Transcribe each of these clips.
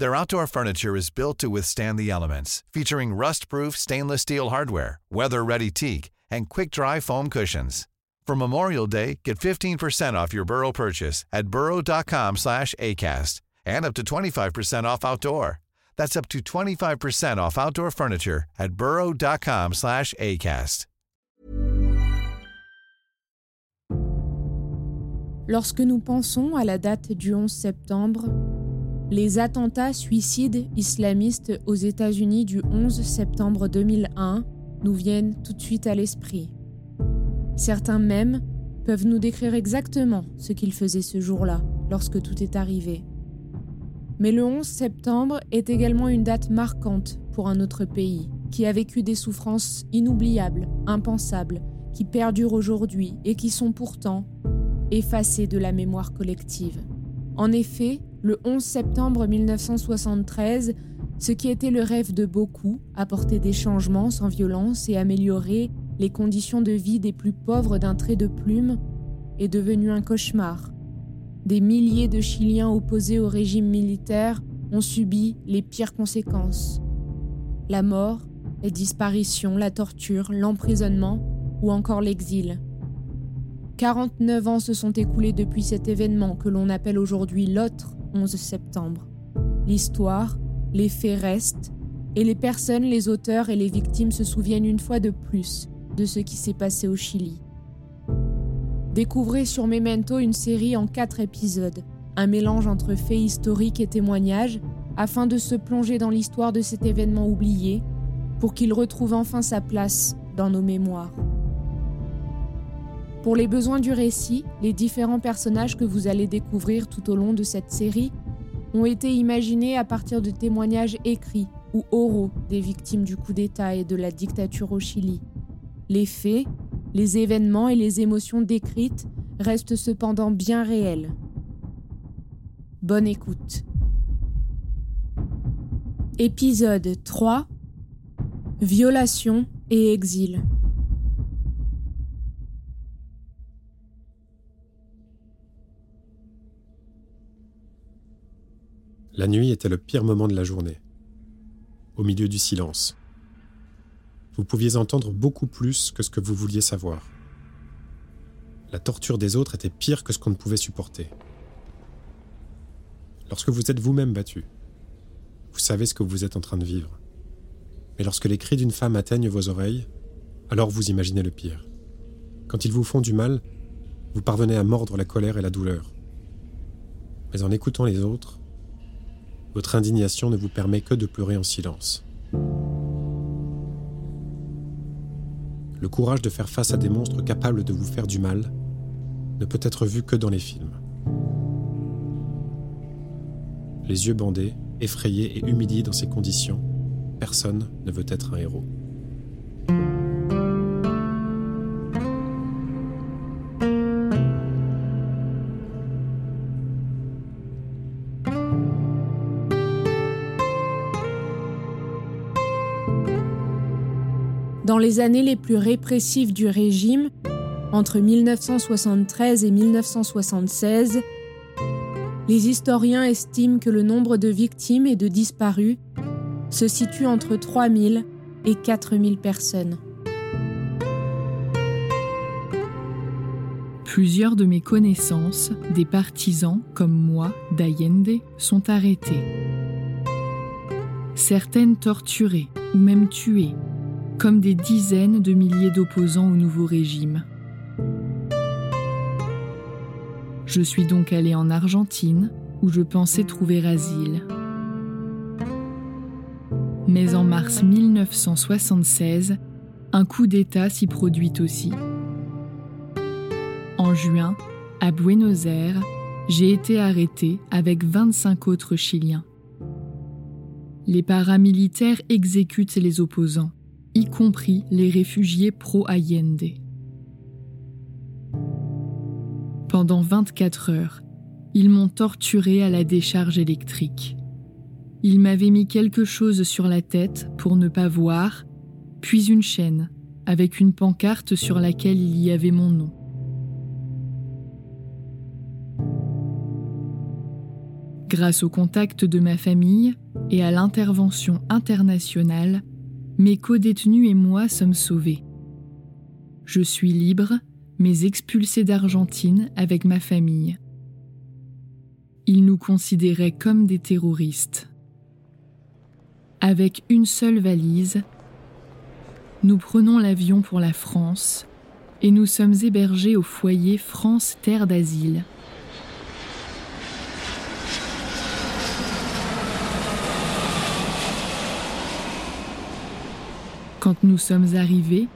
Their outdoor furniture is built to withstand the elements, featuring rust-proof stainless steel hardware, weather-ready teak, and quick-dry foam cushions. For Memorial Day, get 15% off your Burrow purchase at burrow.com slash ACAST and up to 25% off outdoor. That's up to 25% off outdoor furniture at burrow.com slash ACAST. Lorsque nous pensons à la date du 11 septembre, les attentats suicides islamistes aux États-Unis du 11 septembre 2001 nous viennent tout de suite à l'esprit. Certains même peuvent nous décrire exactement ce qu'ils faisaient ce jour-là, lorsque tout est arrivé. Mais le 11 septembre est également une date marquante pour un autre pays, qui a vécu des souffrances inoubliables, impensables, qui perdurent aujourd'hui et qui sont pourtant effacées de la mémoire collective. En effet, le 11 septembre 1973, ce qui était le rêve de beaucoup, apporter des changements sans violence et améliorer les conditions de vie des plus pauvres d'un trait de plume, est devenu un cauchemar. Des milliers de Chiliens opposés au régime militaire ont subi les pires conséquences. La mort, les disparitions, la torture, l'emprisonnement ou encore l'exil. 49 ans se sont écoulés depuis cet événement que l'on appelle aujourd'hui l'autre 11 septembre. L'histoire, les faits restent, et les personnes, les auteurs et les victimes se souviennent une fois de plus de ce qui s'est passé au Chili. Découvrez sur Memento une série en quatre épisodes, un mélange entre faits historiques et témoignages, afin de se plonger dans l'histoire de cet événement oublié, pour qu'il retrouve enfin sa place dans nos mémoires. Pour les besoins du récit, les différents personnages que vous allez découvrir tout au long de cette série ont été imaginés à partir de témoignages écrits ou oraux des victimes du coup d'État et de la dictature au Chili. Les faits, les événements et les émotions décrites restent cependant bien réels. Bonne écoute. Épisode 3 Violation et exil. La nuit était le pire moment de la journée. Au milieu du silence. Vous pouviez entendre beaucoup plus que ce que vous vouliez savoir. La torture des autres était pire que ce qu'on ne pouvait supporter. Lorsque vous êtes vous-même battu, vous savez ce que vous êtes en train de vivre. Mais lorsque les cris d'une femme atteignent vos oreilles, alors vous imaginez le pire. Quand ils vous font du mal, vous parvenez à mordre la colère et la douleur. Mais en écoutant les autres, votre indignation ne vous permet que de pleurer en silence. Le courage de faire face à des monstres capables de vous faire du mal ne peut être vu que dans les films. Les yeux bandés, effrayés et humiliés dans ces conditions, personne ne veut être un héros. Les années les plus répressives du régime, entre 1973 et 1976, les historiens estiment que le nombre de victimes et de disparus se situe entre 3000 et 4000 personnes. Plusieurs de mes connaissances, des partisans comme moi d'Allende, sont arrêtés. Certaines torturées ou même tuées comme des dizaines de milliers d'opposants au nouveau régime. Je suis donc allée en Argentine, où je pensais trouver asile. Mais en mars 1976, un coup d'État s'y produit aussi. En juin, à Buenos Aires, j'ai été arrêté avec 25 autres Chiliens. Les paramilitaires exécutent les opposants, y compris les réfugiés pro-Allende. Pendant 24 heures, ils m'ont torturé à la décharge électrique. Ils m'avaient mis quelque chose sur la tête pour ne pas voir, puis une chaîne avec une pancarte sur laquelle il y avait mon nom. Grâce au contact de ma famille et à l'intervention internationale, mes co-détenus et moi sommes sauvés. Je suis libre, mais expulsé d'Argentine avec ma famille. Ils nous considéraient comme des terroristes. Avec une seule valise, nous prenons l'avion pour la France et nous sommes hébergés au foyer France Terre d'Asile. Quand nous sommes arrivés,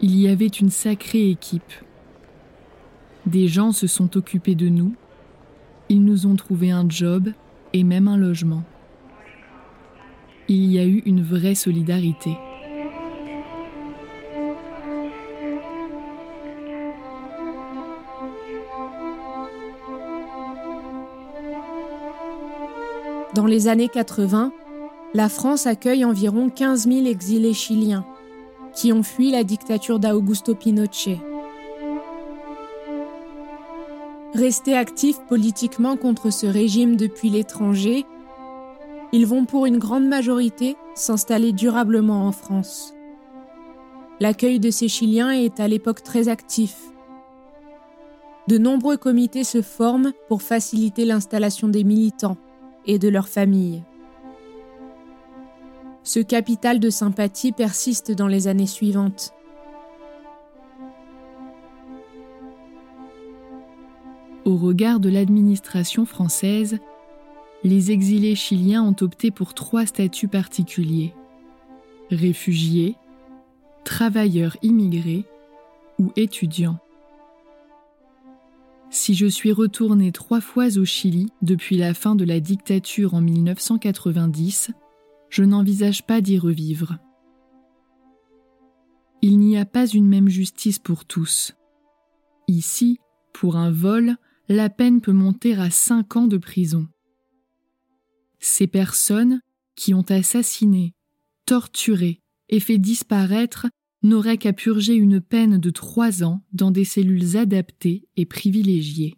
il y avait une sacrée équipe. Des gens se sont occupés de nous, ils nous ont trouvé un job et même un logement. Il y a eu une vraie solidarité. Dans les années 80, la France accueille environ 15 000 exilés chiliens qui ont fui la dictature d'Augusto Pinochet. Restés actifs politiquement contre ce régime depuis l'étranger, ils vont pour une grande majorité s'installer durablement en France. L'accueil de ces Chiliens est à l'époque très actif. De nombreux comités se forment pour faciliter l'installation des militants et de leurs familles. Ce capital de sympathie persiste dans les années suivantes. Au regard de l'administration française, les exilés chiliens ont opté pour trois statuts particuliers. Réfugiés, travailleurs immigrés ou étudiants. Si je suis retourné trois fois au Chili depuis la fin de la dictature en 1990, je n'envisage pas d'y revivre. Il n'y a pas une même justice pour tous. Ici, pour un vol, la peine peut monter à cinq ans de prison. Ces personnes qui ont assassiné, torturé et fait disparaître n'auraient qu'à purger une peine de trois ans dans des cellules adaptées et privilégiées.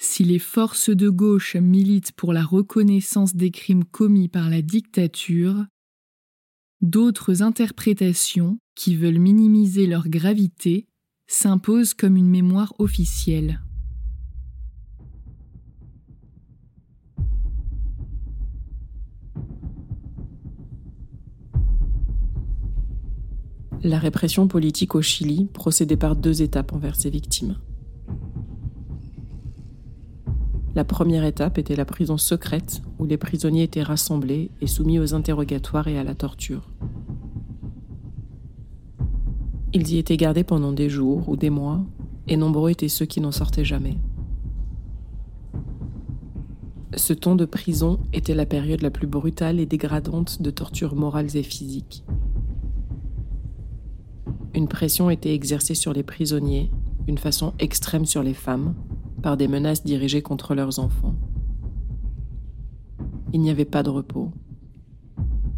Si les forces de gauche militent pour la reconnaissance des crimes commis par la dictature, d'autres interprétations, qui veulent minimiser leur gravité, s'imposent comme une mémoire officielle. La répression politique au Chili procédait par deux étapes envers ses victimes. La première étape était la prison secrète où les prisonniers étaient rassemblés et soumis aux interrogatoires et à la torture. Ils y étaient gardés pendant des jours ou des mois, et nombreux étaient ceux qui n'en sortaient jamais. Ce temps de prison était la période la plus brutale et dégradante de tortures morales et physiques. Une pression était exercée sur les prisonniers, d'une façon extrême sur les femmes, par des menaces dirigées contre leurs enfants. Il n'y avait pas de repos.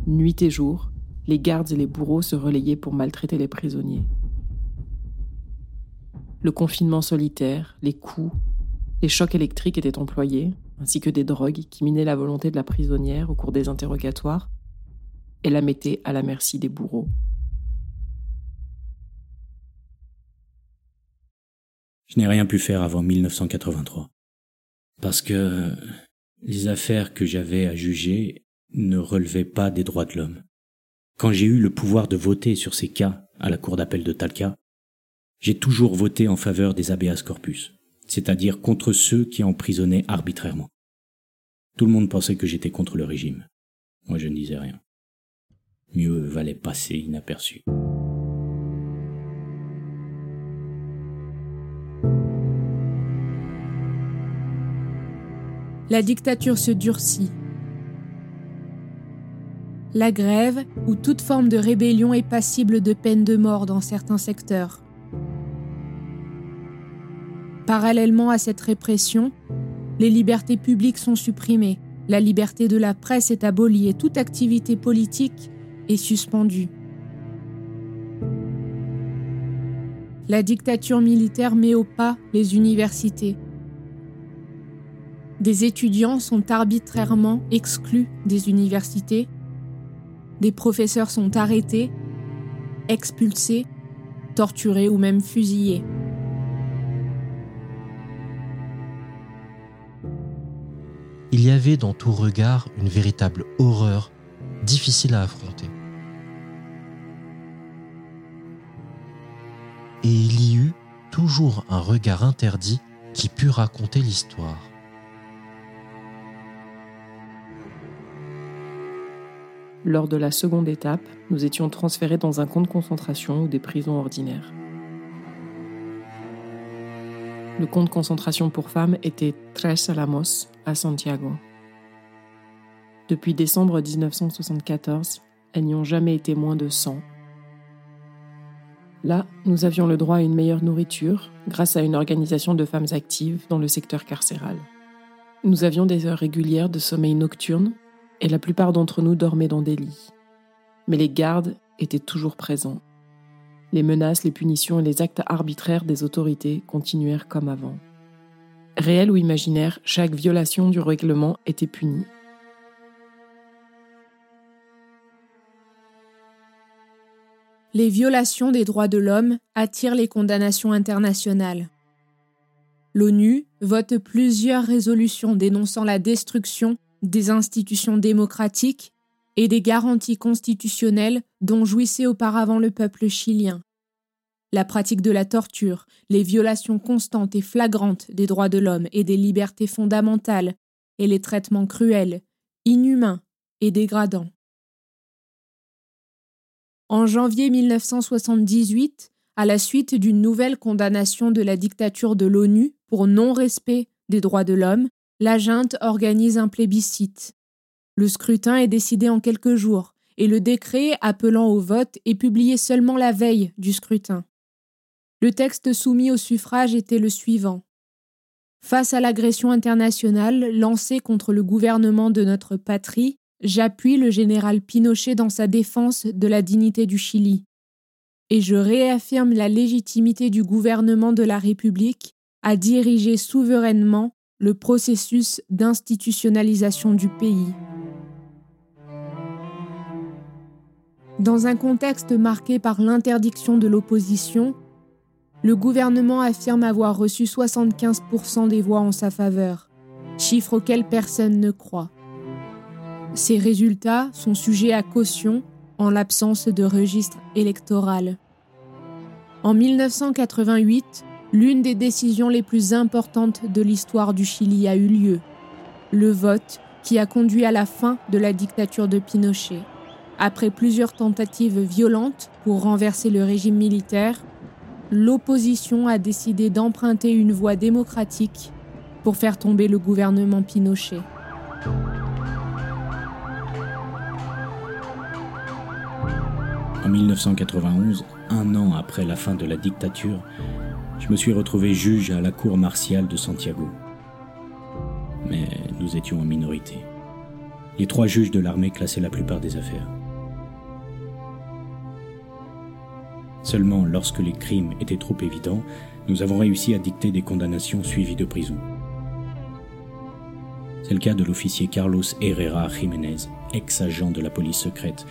Nuit et jour, les gardes et les bourreaux se relayaient pour maltraiter les prisonniers. Le confinement solitaire, les coups, les chocs électriques étaient employés, ainsi que des drogues qui minaient la volonté de la prisonnière au cours des interrogatoires et la mettaient à la merci des bourreaux. Je n'ai rien pu faire avant 1983. Parce que les affaires que j'avais à juger ne relevaient pas des droits de l'homme. Quand j'ai eu le pouvoir de voter sur ces cas à la cour d'appel de Talca, j'ai toujours voté en faveur des habeas corpus, c'est-à-dire contre ceux qui emprisonnaient arbitrairement. Tout le monde pensait que j'étais contre le régime. Moi, je ne disais rien. Mieux valait passer inaperçu. La dictature se durcit. La grève ou toute forme de rébellion est passible de peine de mort dans certains secteurs. Parallèlement à cette répression, les libertés publiques sont supprimées, la liberté de la presse est abolie et toute activité politique est suspendue. La dictature militaire met au pas les universités. Des étudiants sont arbitrairement exclus des universités. Des professeurs sont arrêtés, expulsés, torturés ou même fusillés. il y avait dans tout regard une véritable horreur difficile à affronter. Et il y eut toujours un regard interdit qui put raconter l'histoire. Lors de la seconde étape, nous étions transférés dans un camp de concentration ou des prisons ordinaires. Le camp de concentration pour femmes était Tres Alamos, à Santiago. Depuis décembre 1974, elles n'y ont jamais été moins de 100. Là, nous avions le droit à une meilleure nourriture grâce à une organisation de femmes actives dans le secteur carcéral. Nous avions des heures régulières de sommeil nocturne et la plupart d'entre nous dormaient dans des lits. Mais les gardes étaient toujours présents. Les menaces, les punitions et les actes arbitraires des autorités continuèrent comme avant. Réel ou imaginaire, chaque violation du règlement était punie. Les violations des droits de l'homme attirent les condamnations internationales. L'ONU vote plusieurs résolutions dénonçant la destruction des institutions démocratiques et des garanties constitutionnelles dont jouissait auparavant le peuple chilien la pratique de la torture, les violations constantes et flagrantes des droits de l'homme et des libertés fondamentales, et les traitements cruels, inhumains et dégradants. En janvier 1978, à la suite d'une nouvelle condamnation de la dictature de l'ONU pour non-respect des droits de l'homme, la junte organise un plébiscite. Le scrutin est décidé en quelques jours et le décret appelant au vote est publié seulement la veille du scrutin. Le texte soumis au suffrage était le suivant. Face à l'agression internationale lancée contre le gouvernement de notre patrie, j'appuie le général Pinochet dans sa défense de la dignité du Chili. Et je réaffirme la légitimité du gouvernement de la République à diriger souverainement le processus d'institutionnalisation du pays. Dans un contexte marqué par l'interdiction de l'opposition, le gouvernement affirme avoir reçu 75% des voix en sa faveur, chiffre auquel personne ne croit. Ces résultats sont sujets à caution en l'absence de registre électoral. En 1988, l'une des décisions les plus importantes de l'histoire du Chili a eu lieu, le vote qui a conduit à la fin de la dictature de Pinochet. Après plusieurs tentatives violentes pour renverser le régime militaire, l'opposition a décidé d'emprunter une voie démocratique pour faire tomber le gouvernement Pinochet. En 1991, un an après la fin de la dictature, je me suis retrouvé juge à la cour martiale de Santiago. Mais nous étions en minorité. Les trois juges de l'armée classaient la plupart des affaires. Seulement lorsque les crimes étaient trop évidents, nous avons réussi à dicter des condamnations suivies de prison. C'est le cas de l'officier Carlos Herrera Jiménez, ex-agent de la police secrète,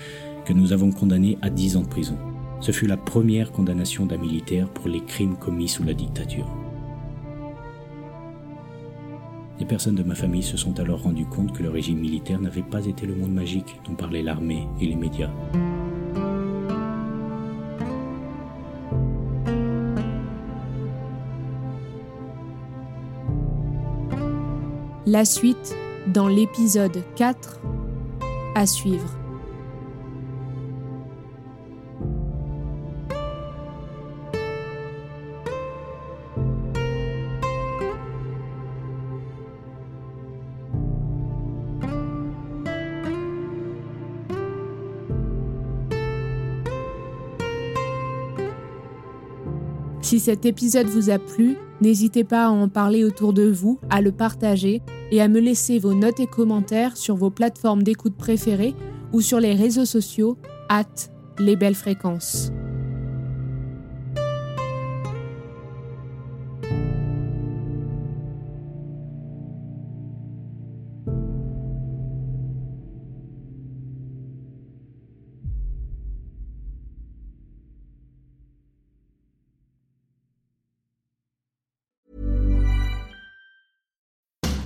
que nous avons condamné à 10 ans de prison. Ce fut la première condamnation d'un militaire pour les crimes commis sous la dictature. Des personnes de ma famille se sont alors rendues compte que le régime militaire n'avait pas été le monde magique dont parlaient l'armée et les médias. La suite dans l'épisode 4 à suivre. Si cet épisode vous a plu, n'hésitez pas à en parler autour de vous, à le partager et à me laisser vos notes et commentaires sur vos plateformes d'écoute préférées ou sur les réseaux sociaux at les belles fréquences.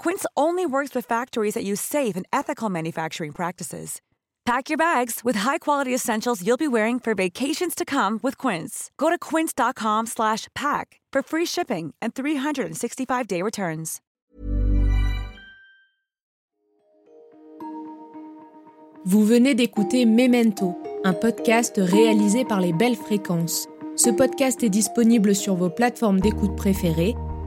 Quince only works with factories that use safe and ethical manufacturing practices. Pack your bags with high-quality essentials you'll be wearing for vacations to come with Quince. Go to quince.com/pack for free shipping and 365-day returns. Vous venez d'écouter Memento, un podcast réalisé par les belles fréquences. Ce podcast est disponible sur vos plateformes d'écoute préférées,